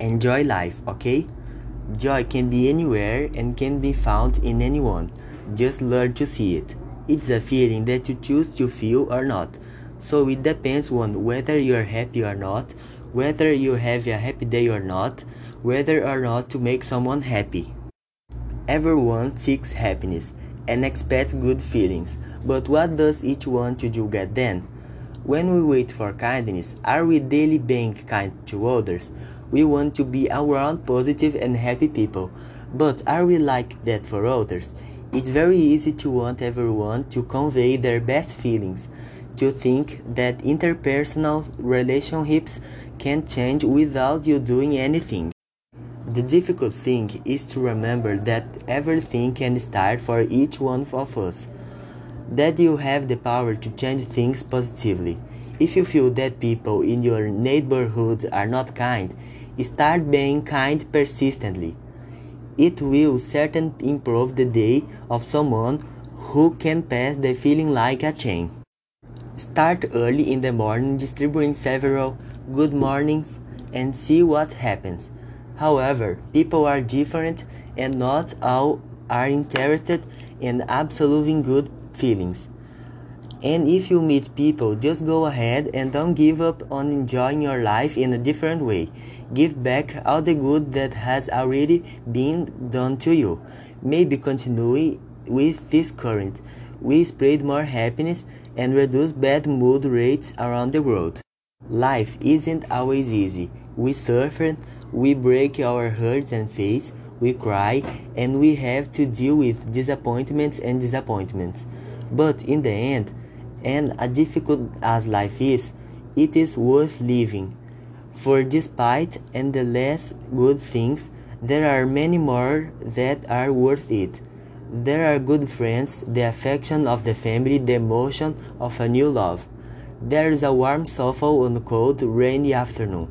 Enjoy life, okay? Joy can be anywhere and can be found in anyone. Just learn to see it. It's a feeling that you choose to feel or not. So it depends on whether you are happy or not, whether you have a happy day or not, whether or not to make someone happy. Everyone seeks happiness and expects good feelings, but what does each one to do get then? When we wait for kindness, are we daily being kind to others? We want to be around positive and happy people, but are we like that for others? It's very easy to want everyone to convey their best feelings, to think that interpersonal relationships can change without you doing anything. The difficult thing is to remember that everything can start for each one of us. That you have the power to change things positively. If you feel that people in your neighborhood are not kind, start being kind persistently. It will certainly improve the day of someone who can pass the feeling like a chain. Start early in the morning distributing several good mornings and see what happens. However, people are different and not all are interested in absolutely good feelings. And if you meet people, just go ahead and don't give up on enjoying your life in a different way. Give back all the good that has already been done to you. Maybe continue with this current. We spread more happiness and reduce bad mood rates around the world. Life isn't always easy. We suffer we break our hearts and faith, we cry, and we have to deal with disappointments and disappointments. But in the end, and as difficult as life is, it is worth living. For despite and the less good things, there are many more that are worth it. There are good friends, the affection of the family, the emotion of a new love. There is a warm sofa on a cold, rainy afternoon.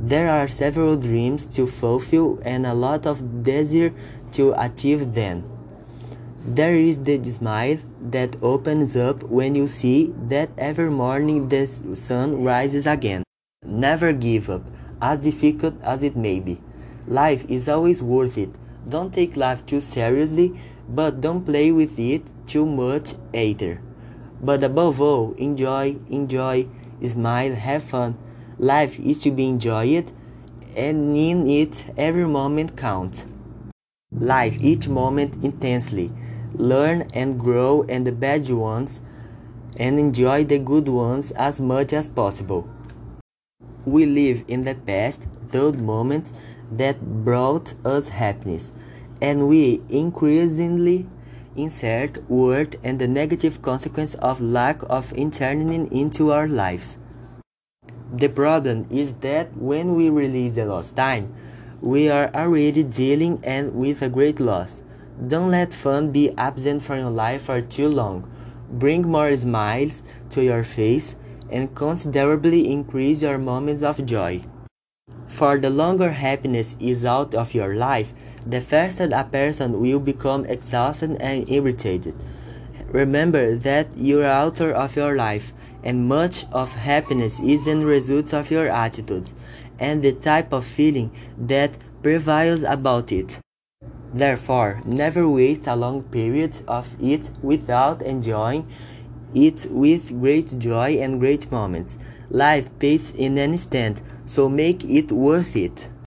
There are several dreams to fulfill and a lot of desire to achieve them. There is the smile that opens up when you see that every morning the sun rises again. Never give up, as difficult as it may be. Life is always worth it. Don't take life too seriously, but don't play with it too much either. But above all, enjoy, enjoy, smile, have fun. Life is to be enjoyed, and in it every moment counts. Life each moment intensely. Learn and grow and the bad ones, and enjoy the good ones as much as possible. We live in the past, those moments that brought us happiness, and we increasingly insert word and the negative consequence of lack of turning into our lives. The problem is that when we release the lost time, we are already dealing and with a great loss. Don't let fun be absent from your life for too long. Bring more smiles to your face and considerably increase your moments of joy. For the longer happiness is out of your life, the faster a person will become exhausted and irritated. Remember that you are author of your life and much of happiness is in result of your attitudes and the type of feeling that prevails about it. Therefore, never waste a long period of it without enjoying it with great joy and great moments. Life pays in an instant, so make it worth it.